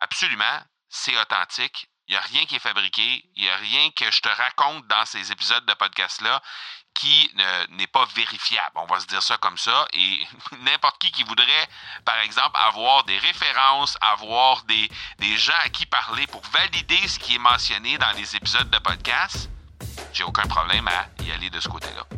Absolument, c'est authentique. Il n'y a rien qui est fabriqué. Il n'y a rien que je te raconte dans ces épisodes de podcast-là qui n'est pas vérifiable. On va se dire ça comme ça. Et n'importe qui qui voudrait, par exemple, avoir des références, avoir des, des gens à qui parler pour valider ce qui est mentionné dans les épisodes de podcast, j'ai aucun problème à y aller de ce côté-là.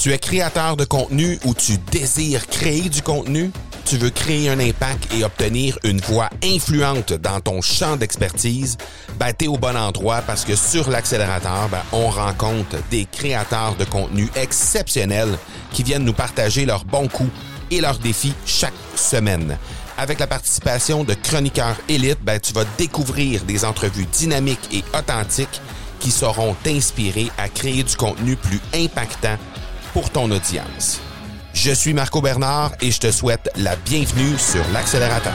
Tu es créateur de contenu ou tu désires créer du contenu? Tu veux créer un impact et obtenir une voix influente dans ton champ d'expertise? Ben, t'es au bon endroit parce que sur l'accélérateur, ben, on rencontre des créateurs de contenu exceptionnels qui viennent nous partager leurs bons coups et leurs défis chaque semaine. Avec la participation de chroniqueurs élites, ben, tu vas découvrir des entrevues dynamiques et authentiques qui sauront t'inspirer à créer du contenu plus impactant pour ton audience. Je suis Marco Bernard et je te souhaite la bienvenue sur l'accélérateur.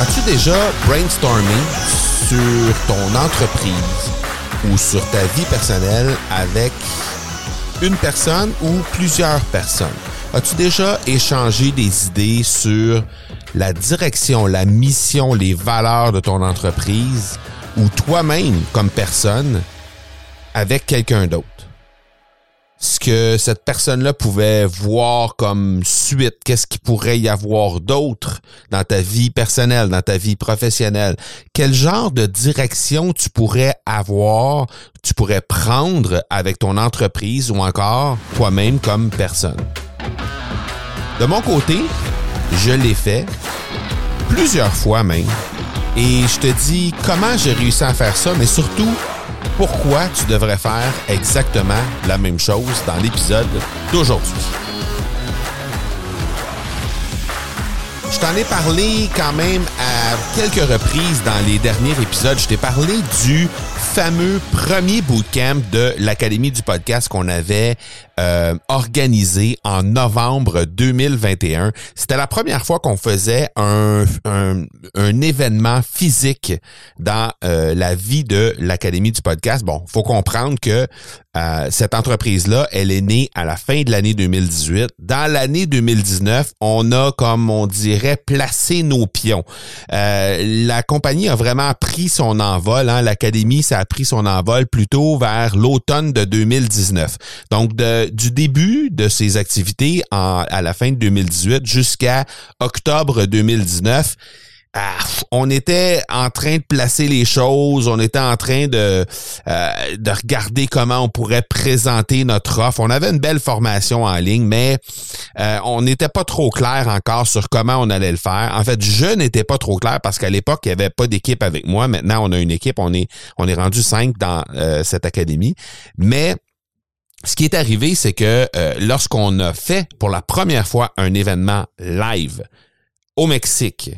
As-tu déjà brainstormé sur ton entreprise ou sur ta vie personnelle avec une personne ou plusieurs personnes? As-tu déjà échangé des idées sur la direction, la mission, les valeurs de ton entreprise ou toi-même comme personne avec quelqu'un d'autre. Ce que cette personne-là pouvait voir comme suite, qu'est-ce qu'il pourrait y avoir d'autre dans ta vie personnelle, dans ta vie professionnelle? Quel genre de direction tu pourrais avoir, tu pourrais prendre avec ton entreprise ou encore toi-même comme personne? De mon côté, je l'ai fait plusieurs fois même. Et je te dis comment j'ai réussi à faire ça, mais surtout pourquoi tu devrais faire exactement la même chose dans l'épisode d'aujourd'hui. Je t'en ai parlé quand même à quelques reprises dans les derniers épisodes. Je t'ai parlé du fameux premier bootcamp de l'Académie du podcast qu'on avait euh, organisé en novembre 2021. C'était la première fois qu'on faisait un, un, un, événement physique dans euh, la vie de l'Académie du podcast. Bon, faut comprendre que euh, cette entreprise-là, elle est née à la fin de l'année 2018. Dans l'année 2019, on a, comme on dirait, placé nos pions. la compagnie a vraiment pris son envol. Hein. L'Académie, ça a pris son envol plutôt vers l'automne de 2019. Donc, de, du début de ses activités à la fin de 2018 jusqu'à octobre 2019, ah, on était en train de placer les choses, on était en train de, euh, de regarder comment on pourrait présenter notre offre. On avait une belle formation en ligne, mais euh, on n'était pas trop clair encore sur comment on allait le faire. En fait, je n'étais pas trop clair parce qu'à l'époque, il n'y avait pas d'équipe avec moi. Maintenant, on a une équipe, on est, on est rendu cinq dans euh, cette académie. Mais ce qui est arrivé, c'est que euh, lorsqu'on a fait pour la première fois un événement live au Mexique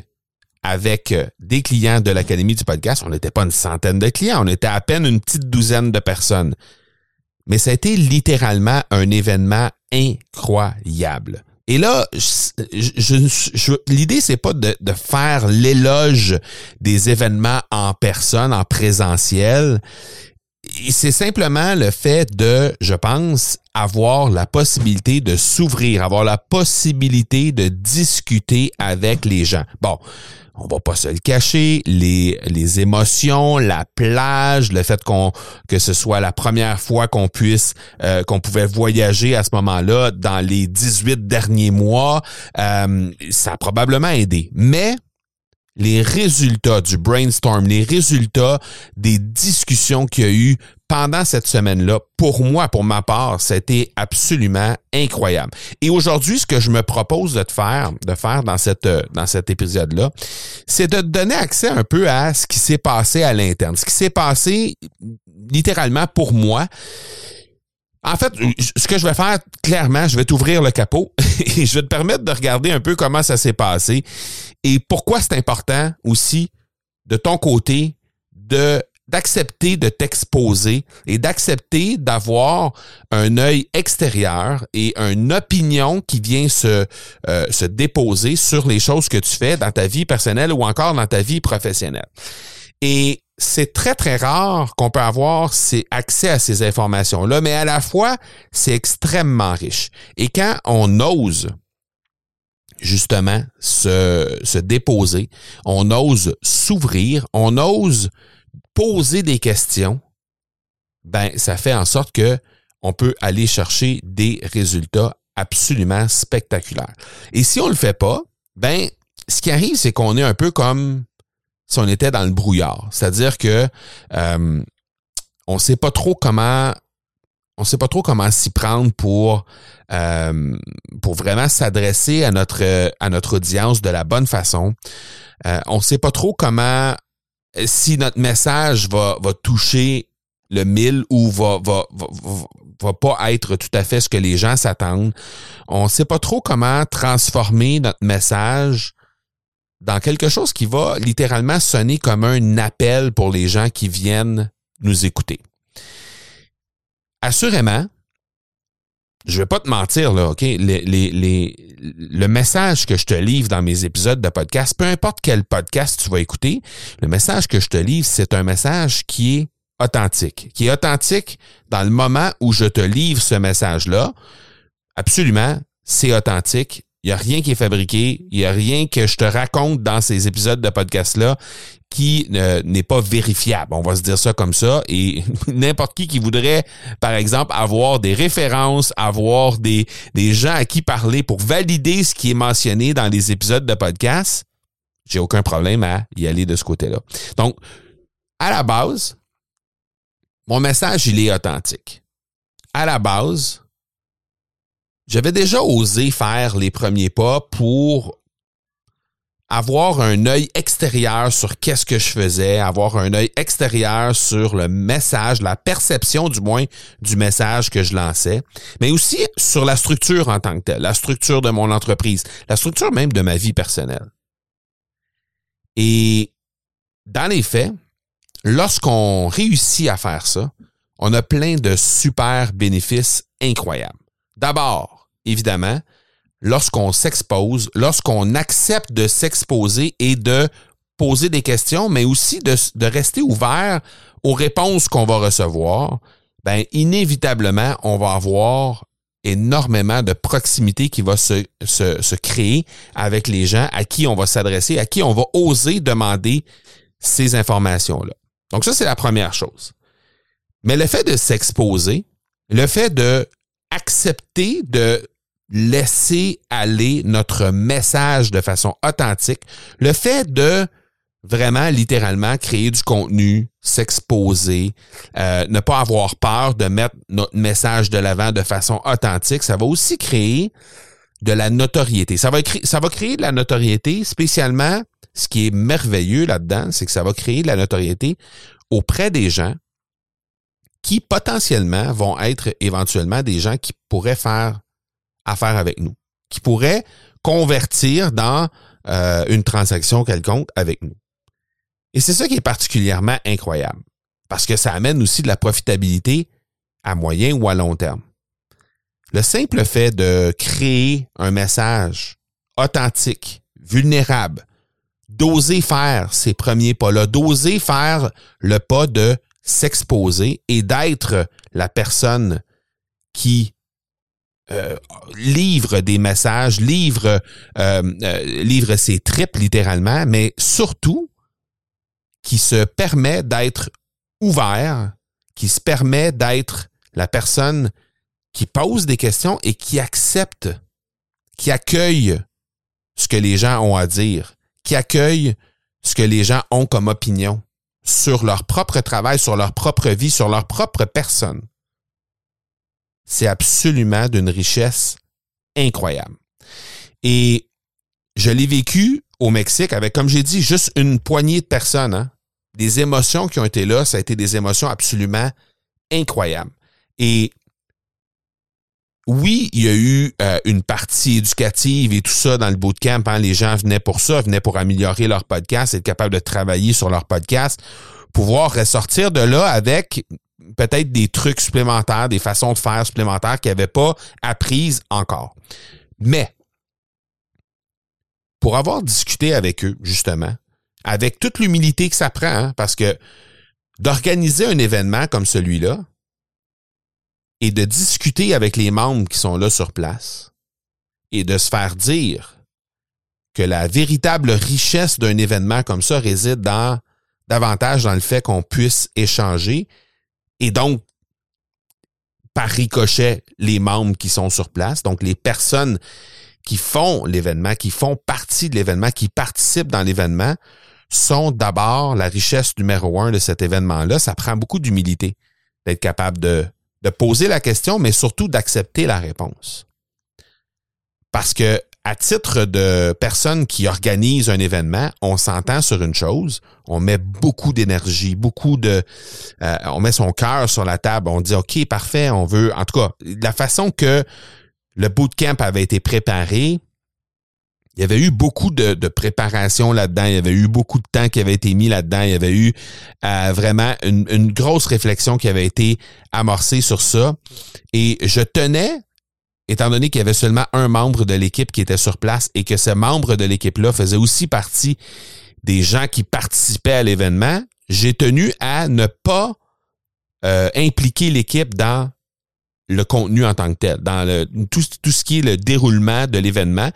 avec euh, des clients de l'Académie du podcast, on n'était pas une centaine de clients, on était à peine une petite douzaine de personnes. Mais ça a été littéralement un événement incroyable. Et là, je, je, l'idée, c'est pas de, de faire l'éloge des événements en personne, en présentiel c'est simplement le fait de, je pense, avoir la possibilité de s'ouvrir, avoir la possibilité de discuter avec les gens. Bon, on va pas se le cacher, les, les émotions, la plage, le fait qu'on que ce soit la première fois qu'on puisse euh, qu'on pouvait voyager à ce moment-là dans les 18 derniers mois, euh, ça a probablement aidé. Mais les résultats du brainstorm, les résultats des discussions qu'il y a eu pendant cette semaine-là, pour moi, pour ma part, c'était absolument incroyable. Et aujourd'hui, ce que je me propose de te faire, de faire dans cette dans cet épisode-là, c'est de te donner accès un peu à ce qui s'est passé à l'interne, ce qui s'est passé littéralement pour moi. En fait, ce que je vais faire, clairement, je vais t'ouvrir le capot et je vais te permettre de regarder un peu comment ça s'est passé et pourquoi c'est important aussi de ton côté de d'accepter de t'exposer et d'accepter d'avoir un œil extérieur et une opinion qui vient se, euh, se déposer sur les choses que tu fais dans ta vie personnelle ou encore dans ta vie professionnelle. Et c'est très, très rare qu'on peut avoir ces accès à ces informations-là, mais à la fois, c'est extrêmement riche. Et quand on ose justement se, se déposer, on ose s'ouvrir, on ose poser des questions, ben, ça fait en sorte que on peut aller chercher des résultats absolument spectaculaires. Et si on le fait pas, ben, ce qui arrive, c'est qu'on est un peu comme si on était dans le brouillard. C'est-à-dire que euh, on sait pas trop comment on sait pas trop comment s'y prendre pour euh, pour vraiment s'adresser à notre à notre audience de la bonne façon. Euh, on sait pas trop comment si notre message va va toucher le mille ou va, va, va, va, pas être tout à fait ce que les gens s'attendent. On sait pas trop comment transformer notre message dans quelque chose qui va littéralement sonner comme un appel pour les gens qui viennent nous écouter. Assurément, je vais pas te mentir, là, OK? le message que je te livre dans mes épisodes de podcast, peu importe quel podcast tu vas écouter, le message que je te livre, c'est un message qui est authentique, qui est authentique dans le moment où je te livre ce message-là. Absolument, c'est authentique. Il n'y a rien qui est fabriqué. Il n'y a rien que je te raconte dans ces épisodes de podcast-là qui n'est pas vérifiable. On va se dire ça comme ça. Et n'importe qui qui voudrait, par exemple, avoir des références, avoir des, des gens à qui parler pour valider ce qui est mentionné dans les épisodes de podcast, j'ai aucun problème à y aller de ce côté-là. Donc, à la base, mon message, il est authentique. À la base, j'avais déjà osé faire les premiers pas pour avoir un œil extérieur sur qu'est-ce que je faisais, avoir un œil extérieur sur le message, la perception du moins du message que je lançais, mais aussi sur la structure en tant que telle, la structure de mon entreprise, la structure même de ma vie personnelle. Et dans les faits, lorsqu'on réussit à faire ça, on a plein de super bénéfices incroyables. D'abord, évidemment, lorsqu'on s'expose, lorsqu'on accepte de s'exposer et de poser des questions, mais aussi de, rester ouvert aux réponses qu'on va recevoir, ben inévitablement, on va avoir énormément de proximité qui va se, se, se créer avec les gens à qui on va s'adresser, à qui on va oser demander ces informations-là. Donc ça, c'est la première chose. Mais le fait de s'exposer, le fait de accepter de laisser aller notre message de façon authentique, le fait de vraiment littéralement créer du contenu, s'exposer, euh, ne pas avoir peur de mettre notre message de l'avant de façon authentique, ça va aussi créer de la notoriété. Ça va, ça va créer de la notoriété, spécialement, ce qui est merveilleux là-dedans, c'est que ça va créer de la notoriété auprès des gens qui potentiellement vont être éventuellement des gens qui pourraient faire à faire avec nous, qui pourrait convertir dans euh, une transaction quelconque avec nous. Et c'est ça qui est particulièrement incroyable, parce que ça amène aussi de la profitabilité à moyen ou à long terme. Le simple fait de créer un message authentique, vulnérable, d'oser faire ces premiers pas-là, d'oser faire le pas de s'exposer et d'être la personne qui euh, livre des messages, livre, euh, euh, livre ses tripes littéralement, mais surtout qui se permet d'être ouvert, qui se permet d'être la personne qui pose des questions et qui accepte, qui accueille ce que les gens ont à dire, qui accueille ce que les gens ont comme opinion sur leur propre travail, sur leur propre vie, sur leur propre personne c'est absolument d'une richesse incroyable. Et je l'ai vécu au Mexique avec, comme j'ai dit, juste une poignée de personnes. Hein. Des émotions qui ont été là, ça a été des émotions absolument incroyables. Et oui, il y a eu euh, une partie éducative et tout ça dans le bootcamp. Hein. Les gens venaient pour ça, venaient pour améliorer leur podcast, être capable de travailler sur leur podcast, pouvoir ressortir de là avec peut-être des trucs supplémentaires, des façons de faire supplémentaires qu'ils n'avaient pas apprises encore. Mais, pour avoir discuté avec eux, justement, avec toute l'humilité que ça prend, hein, parce que d'organiser un événement comme celui-là et de discuter avec les membres qui sont là sur place et de se faire dire que la véritable richesse d'un événement comme ça réside dans davantage dans le fait qu'on puisse échanger et donc par ricochet les membres qui sont sur place, donc les personnes qui font l'événement, qui font partie de l'événement, qui participent dans l'événement, sont d'abord la richesse numéro un de cet événement-là. Ça prend beaucoup d'humilité d'être capable de, de poser la question, mais surtout d'accepter la réponse. Parce que à titre de personne qui organise un événement, on s'entend sur une chose, on met beaucoup d'énergie, beaucoup de, euh, on met son cœur sur la table, on dit ok parfait, on veut, en tout cas, la façon que le bootcamp avait été préparé, il y avait eu beaucoup de, préparation là-dedans, il y avait eu beaucoup de temps qui avait été mis là-dedans, il y avait eu euh, vraiment une, une grosse réflexion qui avait été amorcée sur ça, et je tenais étant donné qu'il y avait seulement un membre de l'équipe qui était sur place et que ce membre de l'équipe-là faisait aussi partie des gens qui participaient à l'événement, j'ai tenu à ne pas euh, impliquer l'équipe dans le contenu en tant que tel, dans tout ce qui est le déroulement de l'événement.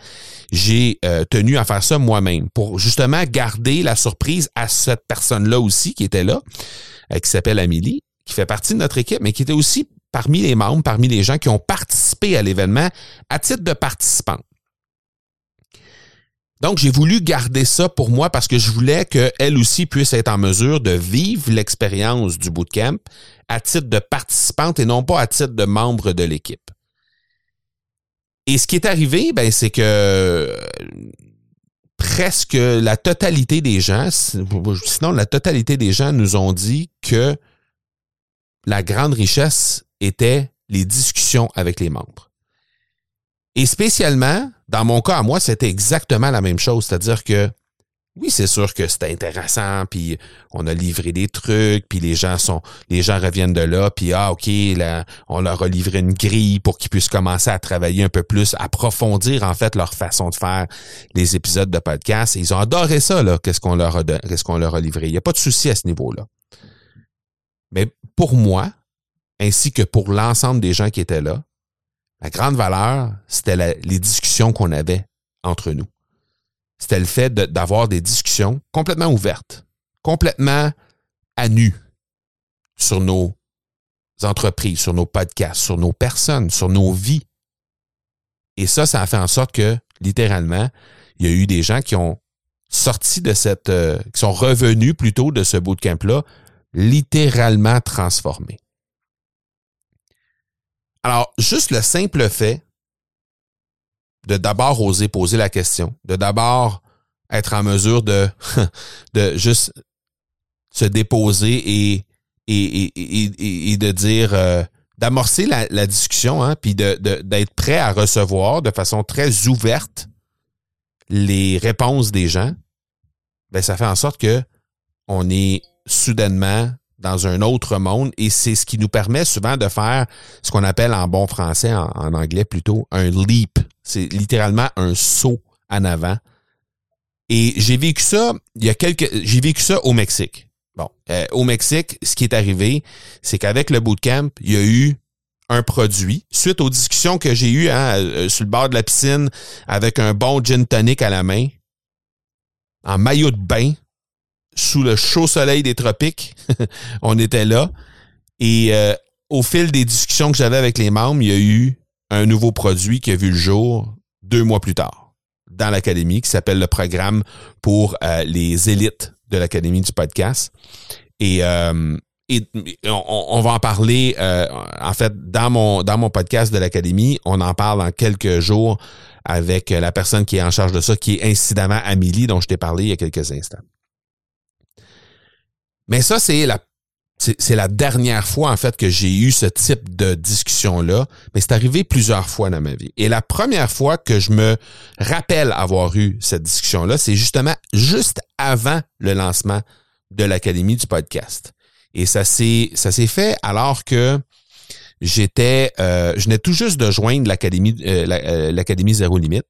J'ai euh, tenu à faire ça moi-même pour justement garder la surprise à cette personne-là aussi qui était là, euh, qui s'appelle Amélie, qui fait partie de notre équipe, mais qui était aussi parmi les membres, parmi les gens qui ont participé à l'événement à titre de participants. Donc, j'ai voulu garder ça pour moi parce que je voulais qu'elle aussi puisse être en mesure de vivre l'expérience du bootcamp à titre de participante et non pas à titre de membre de l'équipe. Et ce qui est arrivé, ben, c'est que presque la totalité des gens, sinon la totalité des gens nous ont dit que la grande richesse étaient les discussions avec les membres. Et spécialement, dans mon cas à moi, c'était exactement la même chose. C'est-à-dire que oui, c'est sûr que c'était intéressant, puis on a livré des trucs, puis les gens sont, les gens reviennent de là, puis ah ok, là, on leur a livré une grille pour qu'ils puissent commencer à travailler un peu plus, approfondir en fait leur façon de faire les épisodes de podcast. Ils ont adoré ça là, qu'est-ce qu'on leur a, qu'est-ce qu'on leur a livré. Il n'y a pas de souci à ce niveau-là. Mais pour moi, ainsi que pour l'ensemble des gens qui étaient là, la grande valeur, c'était les discussions qu'on avait entre nous. C'était le fait d'avoir des discussions complètement ouvertes, complètement à nu sur nos entreprises, sur nos podcasts, sur nos personnes, sur nos vies. Et ça, ça a fait en sorte que, littéralement, il y a eu des gens qui ont sorti de cette, euh, qui sont revenus plutôt de ce bootcamp-là, littéralement transformés. Alors, juste le simple fait de d'abord oser poser la question, de d'abord être en mesure de, de juste se déposer et, et, et, et de dire, euh, d'amorcer la, discussion, hein, puis d'être de, prêt à recevoir de façon très ouverte les réponses des gens, ben ça fait en sorte que on est soudainement dans un autre monde et c'est ce qui nous permet souvent de faire ce qu'on appelle en bon français, en, anglais plutôt, un leap. C'est littéralement un saut en avant. Et j'ai vécu ça, il y a quelques, j'ai vécu ça au Mexique. Bon, euh, au Mexique, ce qui est arrivé, c'est qu'avec le bootcamp, il y a eu un produit. Suite aux discussions que j'ai eues hein, euh, sur le bord de la piscine avec un bon gin tonic à la main, en maillot de bain, sous le chaud soleil des tropiques. on était là. Et euh, au fil des discussions que j'avais avec les membres, il y a eu un nouveau produit qui a vu le jour deux mois plus tard dans l'Académie, qui s'appelle le programme pour euh, les élites de l'Académie du podcast. Et, euh, on, va en parler, en fait, dans mon, dans mon podcast de l'Académie, on en parle en quelques jours avec la personne qui est en charge de ça, qui est incidemment Amélie, dont je t'ai parlé il y a quelques instants. Mais ça, c'est la c'est la dernière fois, en fait, que j'ai eu ce type de discussion-là, mais c'est arrivé plusieurs fois dans ma vie. Et la première fois que je me rappelle avoir eu cette discussion-là, c'est justement juste avant le lancement de l'Académie du podcast. Et ça s'est ça s'est fait alors que j'étais euh, je venais tout juste de joindre l'Académie euh, euh, l'Académie Zéro Limite.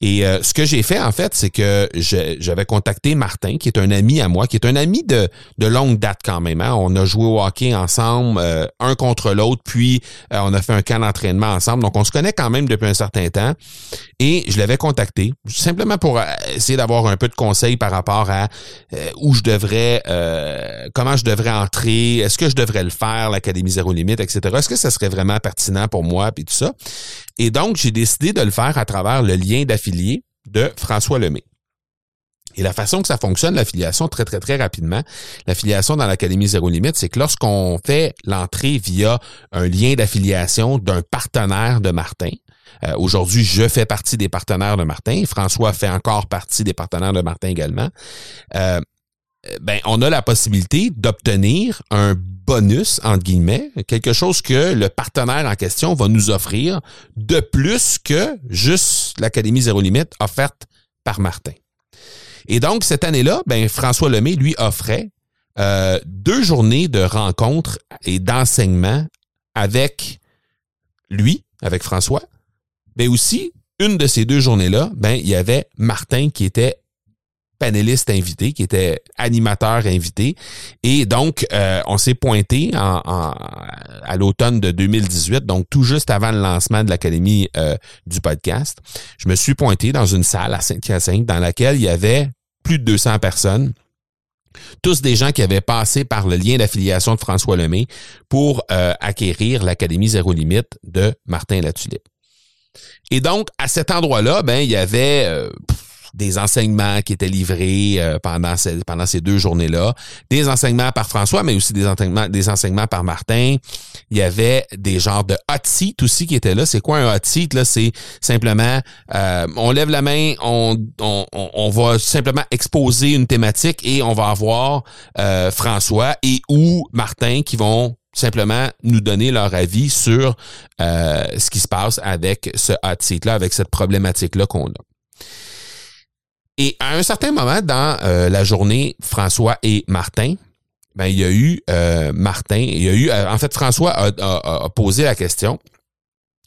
Et euh, ce que j'ai fait, en fait, c'est que j'avais contacté Martin, qui est un ami à moi, qui est un ami de, de longue date quand même. Hein. On a joué au hockey ensemble, euh, un contre l'autre, puis euh, on a fait un camp d'entraînement ensemble. Donc, on se connaît quand même depuis un certain temps. Et je l'avais contacté, simplement pour essayer d'avoir un peu de conseils par rapport à où je devrais, comment je devrais entrer, est-ce que je devrais le faire, l'Académie Zéro Limite, etc. Est-ce que ça serait vraiment pertinent pour moi, puis tout ça. Et donc, j'ai décidé de le faire à travers le lien de François Lemay. Et la façon que ça fonctionne, l'affiliation, très, très, très rapidement, l'affiliation dans l'Académie Zéro Limite, c'est que lorsqu'on fait l'entrée via un lien d'affiliation d'un partenaire de Martin, euh, Aujourd'hui, je fais partie des partenaires de Martin. François fait encore partie des partenaires de Martin également. Euh, ben, on a la possibilité d'obtenir un bonus, entre guillemets, quelque chose que le partenaire en question va nous offrir de plus que juste l'Académie Zéro Limite offerte par Martin. Et donc, cette année-là, ben, François Lemay lui offrait euh, deux journées de rencontres et d'enseignement avec lui, avec François, mais aussi une de ces deux journées-là, ben, il y avait Martin qui était panéliste invité, qui était animateur invité. Et donc, euh, on s'est pointé en, à l'automne de 2018, donc tout juste avant le lancement de l'Académie euh, du podcast. Je me suis pointé dans une salle à Saint-Hyacinthe dans laquelle il y avait plus de 200 personnes tous des gens qui avaient passé par le lien d'affiliation de François Lemay pour euh, acquérir l'Académie Zéro Limite de Martin Latulippe. Et donc, à cet endroit-là, ben, il y avait des enseignements qui étaient livrés euh, pendant, ces, pendant ces deux journées-là, des enseignements par François, mais aussi des enseignements, des enseignements par Martin. Il y avait des genres de hot seat aussi qui étaient là. C'est quoi un hot seat? Là? C'est simplement, euh, on lève la main, on, on, on, va simplement exposer une thématique et on va avoir euh, François et ou Martin qui vont simplement nous donner leur avis sur ce qui se passe avec ce hot seat-là, avec cette problématique-là qu'on a. Et à un certain moment dans euh, la journée, François et Martin, ben, il y a eu euh, Martin, il y a eu, euh, en fait, François a, posé la question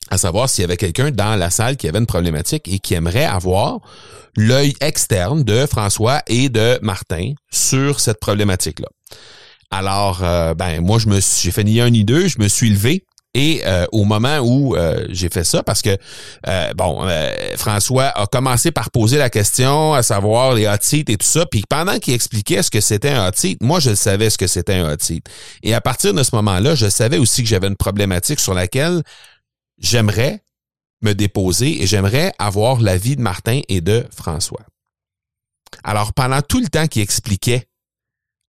à savoir s'il y avait quelqu'un dans la salle qui avait une problématique et qui aimerait avoir l'œil externe de François et de Martin sur cette problématique-là. Alors, ben moi, je me j'ai fait ni un ni deux, je me suis levé et euh, au moment où euh, j'ai fait ça, parce que euh, bon, François a commencé par poser la question, à savoir les hot seats et tout ça, puis pendant qu'il expliquait ce que c'était un hot seat, moi je savais ce que c'était un hot seat. Et à partir de ce moment-là, je savais aussi que j'avais une problématique sur laquelle j'aimerais me déposer et j'aimerais avoir l'avis de Martin et de François. Alors pendant tout le temps qu'il expliquait,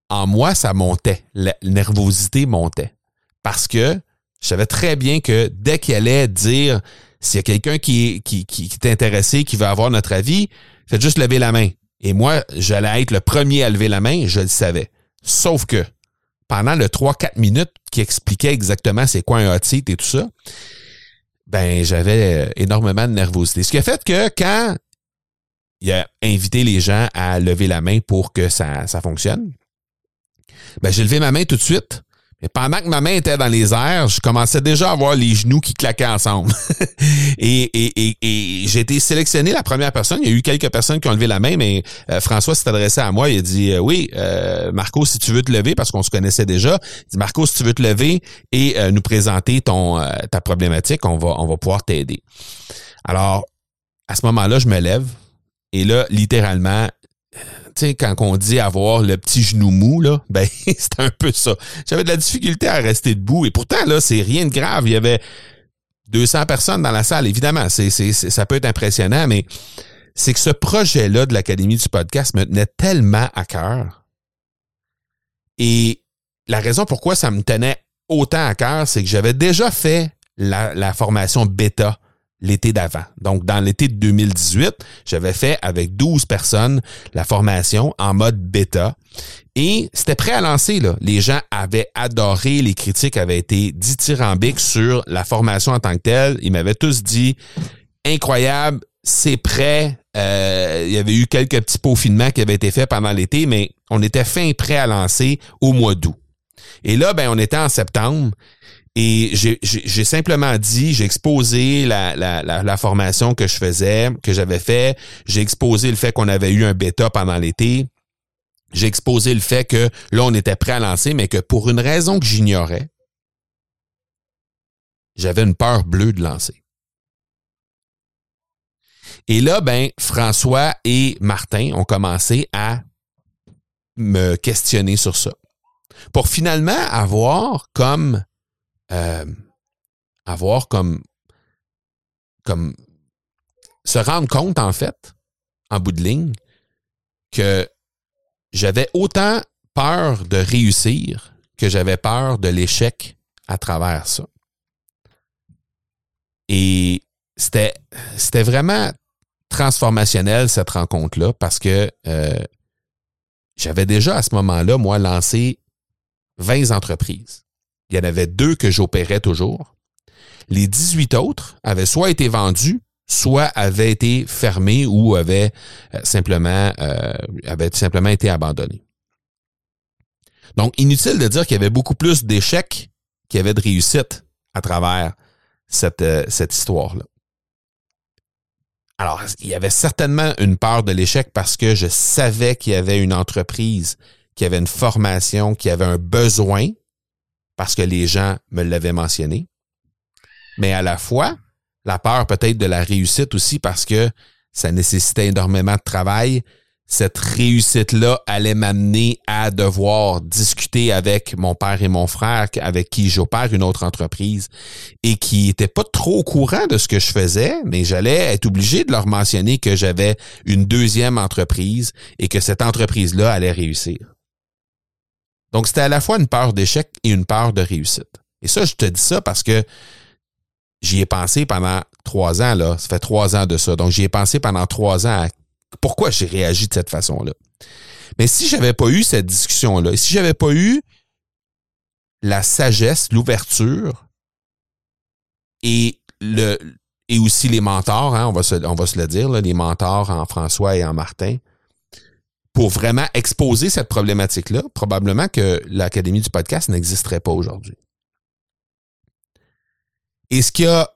en moi ça montait, la nervosité montait, parce que je savais très bien que dès qu'il allait dire s'il y a quelqu'un qui, qui, qui, qui est intéressé, qui veut avoir notre avis, faites juste lever la main. Et moi, j'allais être le premier à lever la main, je le savais. Sauf que pendant le 3-4 minutes qui expliquait exactement c'est quoi un hot seat et tout ça, ben j'avais énormément de nervosité. Ce qui a fait que quand il a invité les gens à lever la main pour que ça, ça fonctionne, ben j'ai levé ma main tout de suite et pendant que ma main était dans les airs, je commençais déjà à voir les genoux qui claquaient ensemble. et et, et, j'ai été sélectionné la première personne. Il y a eu quelques personnes qui ont levé la main, mais euh, François s'est adressé à moi. Il a dit euh, Oui, euh, Marco, si tu veux te lever, parce qu'on se connaissait déjà, il dit Marco, si tu veux te lever et nous présenter ton ta problématique, on va, on va pouvoir t'aider. Alors, à ce moment-là, je me lève. Et là, littéralement, sais, quand on dit avoir le petit genou mou, là, ben, c'est un peu ça. J'avais de la difficulté à rester debout. Et pourtant, là, c'est rien de grave. Il y avait 200 personnes dans la salle. Évidemment, c'est, c'est, ça peut être impressionnant, mais c'est que ce projet-là de l'Académie du podcast me tenait tellement à cœur. Et la raison pourquoi ça me tenait autant à cœur, c'est que j'avais déjà fait la, la formation bêta l'été d'avant. Donc, dans l'été de 2018, j'avais fait avec 12 personnes la formation en mode bêta. Et c'était prêt à lancer, là. Les gens avaient adoré, les critiques avaient été dithyrambiques sur la formation en tant que telle. Ils m'avaient tous dit, incroyable, c'est prêt. Euh, il y avait eu quelques petits peaufinements qui avaient été faits pendant l'été, mais on était fin prêt à lancer au mois d'août. Et là, ben, on était en septembre Et j'ai simplement dit, j'ai exposé la, la, la, formation que je faisais, que j'avais fait. J'ai exposé le fait qu'on avait eu un bêta pendant l'été. J'ai exposé le fait que là, on était prêt à lancer, mais que pour une raison que j'ignorais, j'avais une peur bleue de lancer. Et là, ben, François et Martin ont commencé à me questionner sur ça. Pour finalement avoir comme euh, avoir comme comme se rendre compte en fait, en bout de ligne, que j'avais autant peur de réussir que j'avais peur de l'échec à travers ça. Et c'était, c'était vraiment transformationnel cette rencontre-là parce que euh, j'avais déjà à ce moment-là, moi, lancé 20 entreprises. Il y en avait deux que j'opérais toujours. Les 18 autres avaient soit été vendus, soit avaient été fermés ou avaient euh, simplement, euh, avaient simplement été abandonnés. Donc, inutile de dire qu'il y avait beaucoup plus d'échecs qu'il y avait de réussites à travers cette, euh, cette histoire-là. Alors, il y avait certainement une peur de l'échec parce que je savais qu'il y avait une entreprise, qui avait une formation, qui avait un besoin, parce que les gens me l'avaient mentionné. Mais à la fois, la peur peut-être de la réussite aussi parce que ça nécessitait énormément de travail, cette réussite-là allait m'amener à devoir discuter avec mon père et mon frère avec qui j'opère une autre entreprise et qui n'étaient pas trop au courant de ce que je faisais, mais j'allais être obligé de leur mentionner que j'avais une deuxième entreprise et que cette entreprise-là allait réussir. Donc, c'était à la fois une peur d'échec et une peur de réussite. Et ça, je te dis ça parce que j'y ai pensé pendant trois ans, là. Ça fait trois ans de ça. Donc, j'y ai pensé pendant trois ans à pourquoi j'ai réagi de cette façon-là. Mais si j'avais pas eu cette discussion-là, si j'avais pas eu la sagesse, l'ouverture et le et aussi les mentors, hein, on va se, on va se le dire, les mentors en François et en Martin, pour vraiment exposer cette problématique-là, probablement que l'Académie du podcast n'existerait pas aujourd'hui. Et ce qui a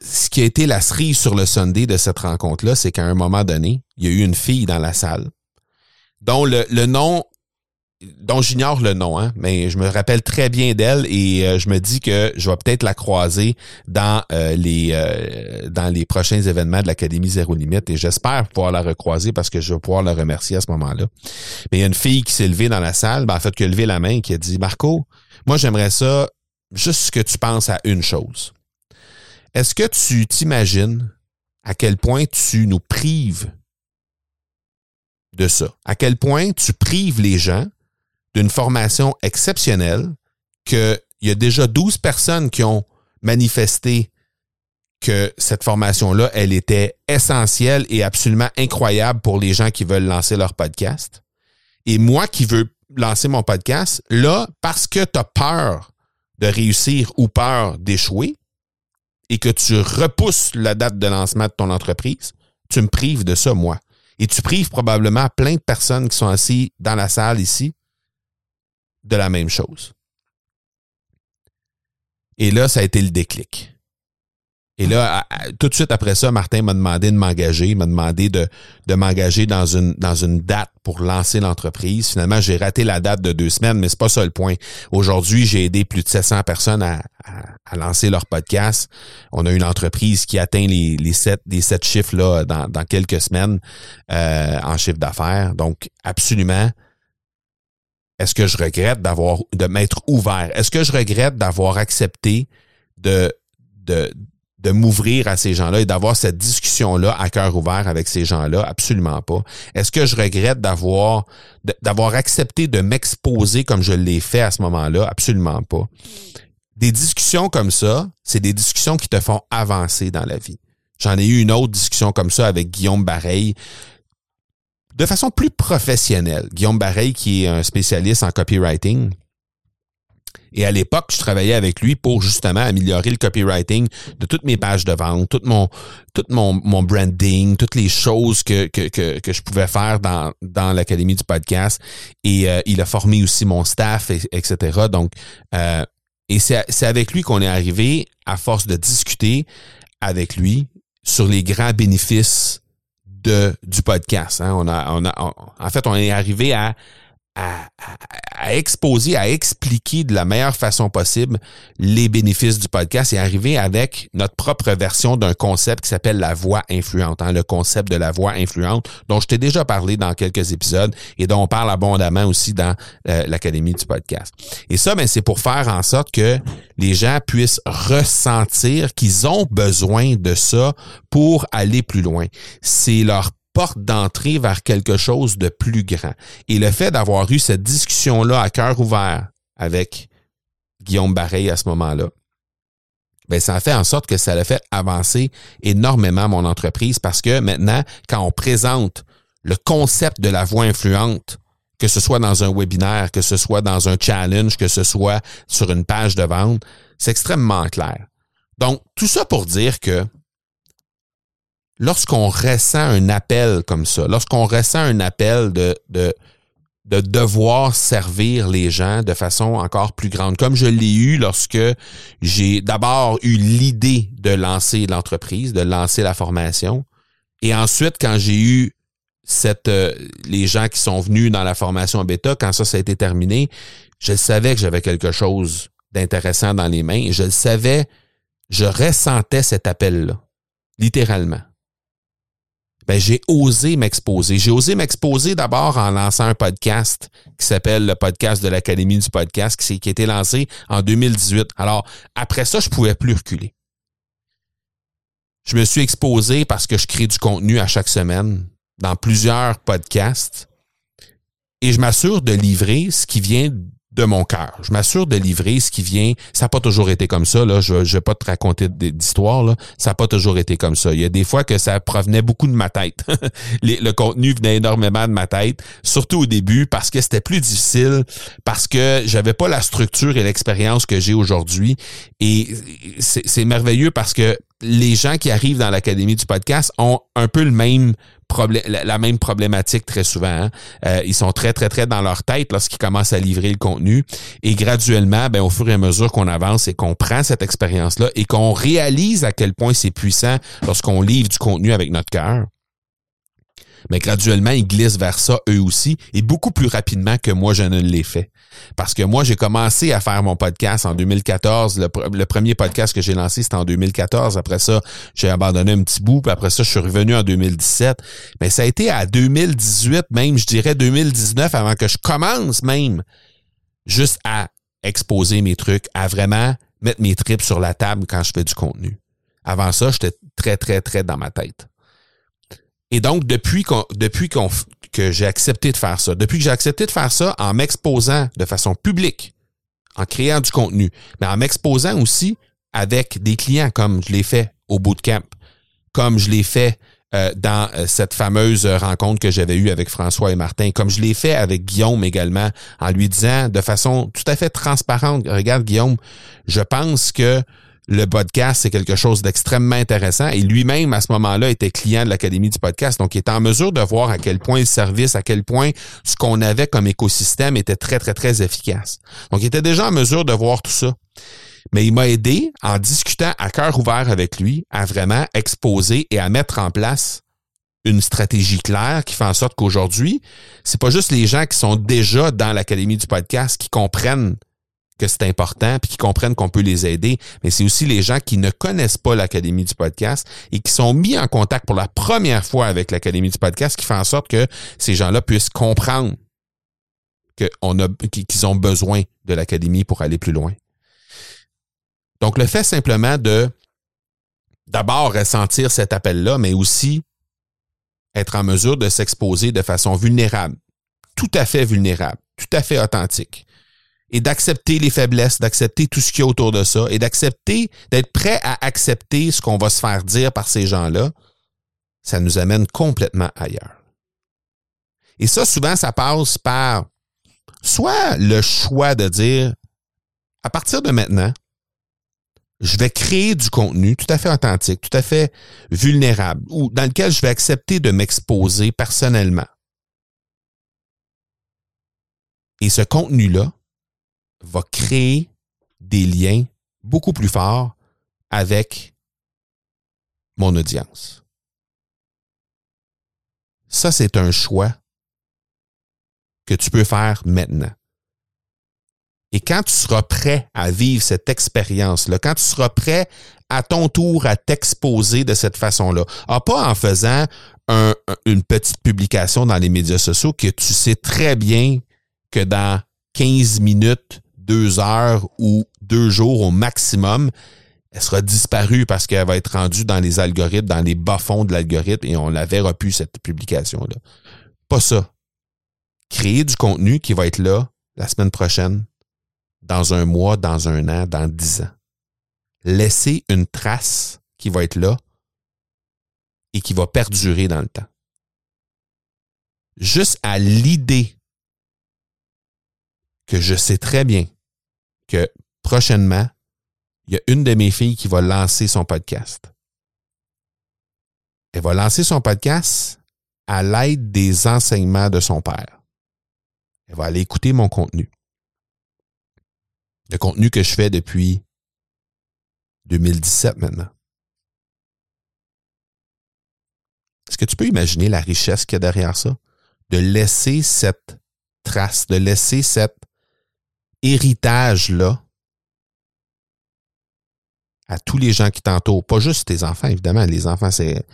ce qui a été la cerise sur le Sunday de cette rencontre-là, c'est qu'à un moment donné, il y a eu une fille dans la salle dont le, le nom dont j'ignore le nom, hein, mais je me rappelle très bien d'elle et euh, je me dis que je vais peut-être la croiser dans euh, les euh, dans les prochains événements de l'Académie Zéro Limite et j'espère pouvoir la recroiser parce que je vais pouvoir la remercier à ce moment-là. Mais il y a une fille qui s'est levée dans la salle, ben, en fait qui a levé la main et qui a dit Marco, moi j'aimerais ça juste que tu penses à une chose. Est-ce que tu t'imagines à quel point tu nous prives de ça? À quel point tu prives les gens d'une formation exceptionnelle qu'il y a déjà 12 personnes qui ont manifesté que cette formation-là, elle était essentielle et absolument incroyable pour les gens qui veulent lancer leur podcast. Et moi qui veux lancer mon podcast, là, parce que tu as peur de réussir ou peur d'échouer, et que tu repousses la date de lancement de ton entreprise, tu me prives de ça, moi. Et tu prives probablement plein de personnes qui sont assises dans la salle ici de la même chose. Et là, ça a été le déclic. Et là, tout de suite après ça, Martin m'a demandé de m'engager, m'a demandé de, de m'engager dans une, dans une date pour lancer l'entreprise. Finalement, j'ai raté la date de deux semaines, mais c'est pas ça le point. Aujourd'hui, j'ai aidé plus de 700 personnes à, à, lancer leur podcast. On a une entreprise qui atteint les, les sept, les sept chiffres là, dans, dans quelques semaines euh, en chiffre d'affaires. Donc, absolument, est-ce que je regrette d'avoir de m'être ouvert? Est-ce que je regrette d'avoir accepté de, de, de m'ouvrir à ces gens-là et d'avoir cette discussion-là à cœur ouvert avec ces gens-là? Absolument pas. Est-ce que je regrette d'avoir d'avoir accepté de m'exposer comme je l'ai fait à ce moment-là? Absolument pas. Des discussions comme ça, c'est des discussions qui te font avancer dans la vie. J'en ai eu une autre discussion comme ça avec Guillaume Bareil de façon plus professionnelle. Guillaume Bareil, qui est un spécialiste en copywriting. Et à l'époque, je travaillais avec lui pour justement améliorer le copywriting de toutes mes pages de vente, tout mon, tout mon, mon branding, toutes les choses que, que, que, je pouvais faire dans, dans l'Académie du podcast. Et euh, il a formé aussi mon staff, et, etc. Donc, euh, Et c'est avec lui qu'on est arrivé, à force de discuter avec lui, sur les grands bénéfices de, du podcast. Hein. On a, on a, en fait, on est arrivé à à, exposer, à expliquer de la meilleure façon possible les bénéfices du podcast et arriver avec notre propre version d'un concept qui s'appelle la voix influente, hein, le concept de la voix influente, dont je t'ai déjà parlé dans quelques épisodes et dont on parle abondamment aussi dans euh, l'Académie du podcast. Et ça, ben, c'est pour faire en sorte que les gens puissent ressentir qu'ils ont besoin de ça pour aller plus loin. C'est leur porte d'entrée vers quelque chose de plus grand. Et le fait d'avoir eu cette discussion-là à cœur ouvert avec Guillaume Bareil à ce moment-là, ben ça a fait en sorte que ça a fait avancer énormément mon entreprise parce que maintenant, quand on présente le concept de la voix influente, que ce soit dans un webinaire, que ce soit dans un challenge, que ce soit sur une page de vente, c'est extrêmement clair. Donc, tout ça pour dire que lorsqu'on ressent un appel comme ça, lorsqu'on ressent un appel de, de, de devoir servir les gens de façon encore plus grande, comme je l'ai eu lorsque j'ai d'abord eu l'idée de lancer l'entreprise, de lancer la formation, et ensuite quand j'ai eu cette, euh, les gens qui sont venus dans la formation bêta, quand ça, ça a été terminé, je savais que j'avais quelque chose d'intéressant dans les mains et je le savais, je ressentais cet appel-là, littéralement ben, j'ai osé m'exposer. J'ai osé m'exposer d'abord en lançant un podcast qui s'appelle le podcast de l'Académie du podcast, qui, a été lancé en 2018. Alors, après ça, je pouvais plus reculer. Je me suis exposé parce que je crée du contenu à chaque semaine dans plusieurs podcasts et je m'assure de livrer ce qui vient de mon cœur. Je m'assure de livrer ce qui vient. Ça n'a pas toujours été comme ça. Là. Je ne vais pas te raconter d'histoire. Ça n'a pas toujours été comme ça. Il y a des fois que ça provenait beaucoup de ma tête. le contenu venait énormément de ma tête, surtout au début, parce que c'était plus difficile, parce que j'avais pas la structure et l'expérience que j'ai aujourd'hui. Et c'est merveilleux parce que les gens qui arrivent dans l'Académie du podcast ont un peu le même la, même problématique très souvent. Hein. Euh, ils sont très, très, très dans leur tête lorsqu'ils commencent à livrer le contenu. Et graduellement, ben, au fur et à mesure qu'on avance et qu'on prend cette expérience-là et qu'on réalise à quel point c'est puissant lorsqu'on livre du contenu avec notre cœur, mais graduellement, ils glissent vers ça eux aussi et beaucoup plus rapidement que moi, je ne l'ai fait. Parce que moi, j'ai commencé à faire mon podcast en 2014. Le, premier podcast que j'ai lancé, c'était en 2014. Après ça, j'ai abandonné un petit bout. Puis après ça, je suis revenu en 2017. Mais ça a été à 2018, même, je dirais 2019, avant que je commence même juste à exposer mes trucs, à vraiment mettre mes tripes sur la table quand je fais du contenu. Avant ça, j'étais très, très, très dans ma tête. Et donc, depuis, depuis que j'ai accepté de faire ça, depuis que j'ai accepté de faire ça en m'exposant de façon publique, en créant du contenu, mais en m'exposant aussi avec des clients comme je l'ai fait au bootcamp, comme je l'ai fait euh, dans euh, cette fameuse rencontre que j'avais eue avec François et Martin, comme je l'ai fait avec Guillaume également, en lui disant de façon tout à fait transparente, regarde Guillaume, je pense que le podcast, c'est quelque chose d'extrêmement intéressant. Et lui-même, à ce moment-là, était client de l'Académie du podcast. Donc, il était en mesure de voir à quel point le service, à quel point ce qu'on avait comme écosystème était très, très, très efficace. Donc, il était déjà en mesure de voir tout ça. Mais il m'a aidé, en discutant à cœur ouvert avec lui, à vraiment exposer et à mettre en place une stratégie claire qui fait en sorte qu'aujourd'hui, c'est pas juste les gens qui sont déjà dans l'Académie du podcast qui comprennent que c'est important puis qui comprennent qu'on peut les aider, mais c'est aussi les gens qui ne connaissent pas l'Académie du podcast et qui sont mis en contact pour la première fois avec l'Académie du podcast qui fait en sorte que ces gens-là puissent comprendre qu'ils ont besoin de l'Académie pour aller plus loin. Donc, le fait simplement de d'abord ressentir cet appel-là, mais aussi être en mesure de s'exposer de façon vulnérable, tout à fait vulnérable, tout à fait authentique, et d'accepter les faiblesses, d'accepter tout ce qu'il y a autour de ça et d'accepter, d'être prêt à accepter ce qu'on va se faire dire par ces gens-là, ça nous amène complètement ailleurs. Et ça, souvent, ça passe par soit le choix de dire, à partir de maintenant, je vais créer du contenu tout à fait authentique, tout à fait vulnérable, ou dans lequel je vais accepter de m'exposer personnellement. Et ce contenu-là, va créer des liens beaucoup plus forts avec mon audience. Ça, c'est un choix que tu peux faire maintenant. Et quand tu seras prêt à vivre cette expérience-là, quand tu seras prêt à ton tour à t'exposer de cette façon-là, ah, pas en faisant une petite publication dans les médias sociaux que tu sais très bien que dans 15 minutes, deux heures ou deux jours au maximum, elle sera disparue parce qu'elle va être rendue dans les algorithmes, dans les bas-fonds de l'algorithme et on la verra plus, cette publication-là. Pas ça. Créer du contenu qui va être là la semaine prochaine, dans un mois, dans un an, dans dix ans. Laisser une trace qui va être là et qui va perdurer dans le temps. Juste à l'idée je sais très bien que prochainement, il y a une de mes filles qui va lancer son podcast. Elle va lancer son podcast à l'aide des enseignements de son père. Elle va aller écouter mon contenu. Le contenu que je fais depuis 2017 maintenant. Est-ce que tu peux imaginer la richesse qu'il y a derrière ça? De laisser cette trace, de laisser cet héritage-là à tous les gens qui t'entourent, pas juste tes enfants, évidemment. Les enfants, c'est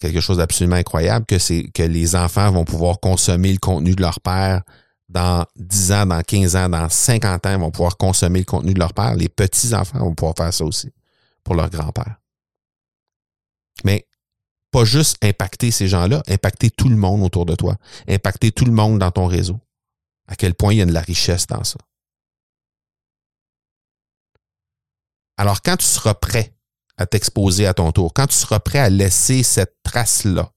quelque chose d'absolument incroyable que les enfants vont pouvoir consommer le contenu de leur père dans 10 ans, dans 15 ans, dans 50 ans, ils vont pouvoir consommer le contenu de leur père. Les petits-enfants vont pouvoir faire ça aussi pour leur grand-père. Mais pas juste impacter ces gens-là, impacter tout le monde autour de toi, impacter tout le monde dans ton réseau. À quel point il y a de la richesse dans ça. Alors, quand tu seras prêt à t'exposer à ton tour, quand tu seras prêt à laisser cette trace-là,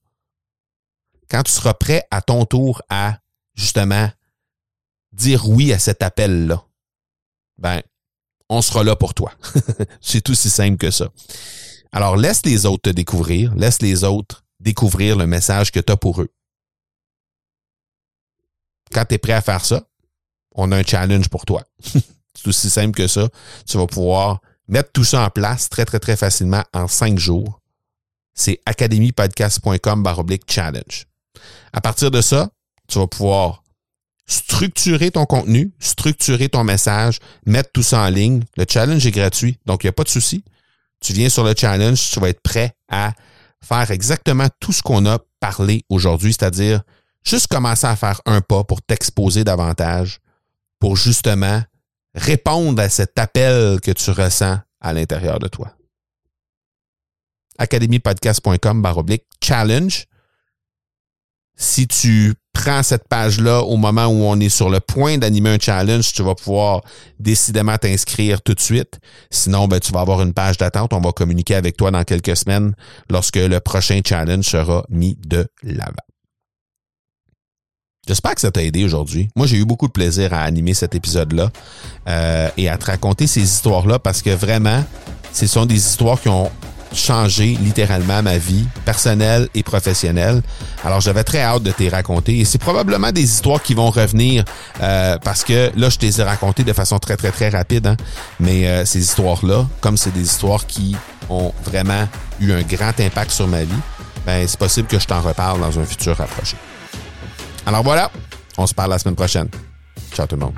quand tu seras prêt à ton tour à, justement, dire oui à cet appel-là, ben, on sera là pour toi. C'est tout si simple que ça. Alors, laisse les autres te découvrir, laisse les autres découvrir le message que tu as pour eux. Quand tu es prêt à faire ça, on a un challenge pour toi. C'est aussi simple que ça. Tu vas pouvoir mettre tout ça en place très, très, très facilement en cinq jours. C'est academypodcast.com challenge. À partir de ça, tu vas pouvoir structurer ton contenu, structurer ton message, mettre tout ça en ligne. Le challenge est gratuit, donc il n'y a pas de souci. Tu viens sur le challenge, tu vas être prêt à faire exactement tout ce qu'on a parlé aujourd'hui, c'est-à-dire juste commencer à faire un pas pour t'exposer davantage, pour justement répondre à cet appel que tu ressens à l'intérieur de toi. academypodcast.com baroblique challenge. Si tu prends cette page-là au moment où on est sur le point d'animer un challenge, tu vas pouvoir décidément t'inscrire tout de suite. Sinon, ben, tu vas avoir une page d'attente. On va communiquer avec toi dans quelques semaines lorsque le prochain challenge sera mis de l'avant. J'espère que ça t'a aidé aujourd'hui. Moi, j'ai eu beaucoup de plaisir à animer cet épisode-là euh, et à te raconter ces histoires-là parce que vraiment, ce sont des histoires qui ont changé littéralement ma vie personnelle et professionnelle. Alors j'avais très hâte de te raconter et c'est probablement des histoires qui vont revenir euh, parce que là je te les ai racontées de façon très très très rapide. Hein. Mais euh, ces histoires-là, comme c'est des histoires qui ont vraiment eu un grand impact sur ma vie, ben c'est possible que je t'en reparle dans un futur rapproché. Alors voilà, on se parle la semaine prochaine. Ciao tout le monde.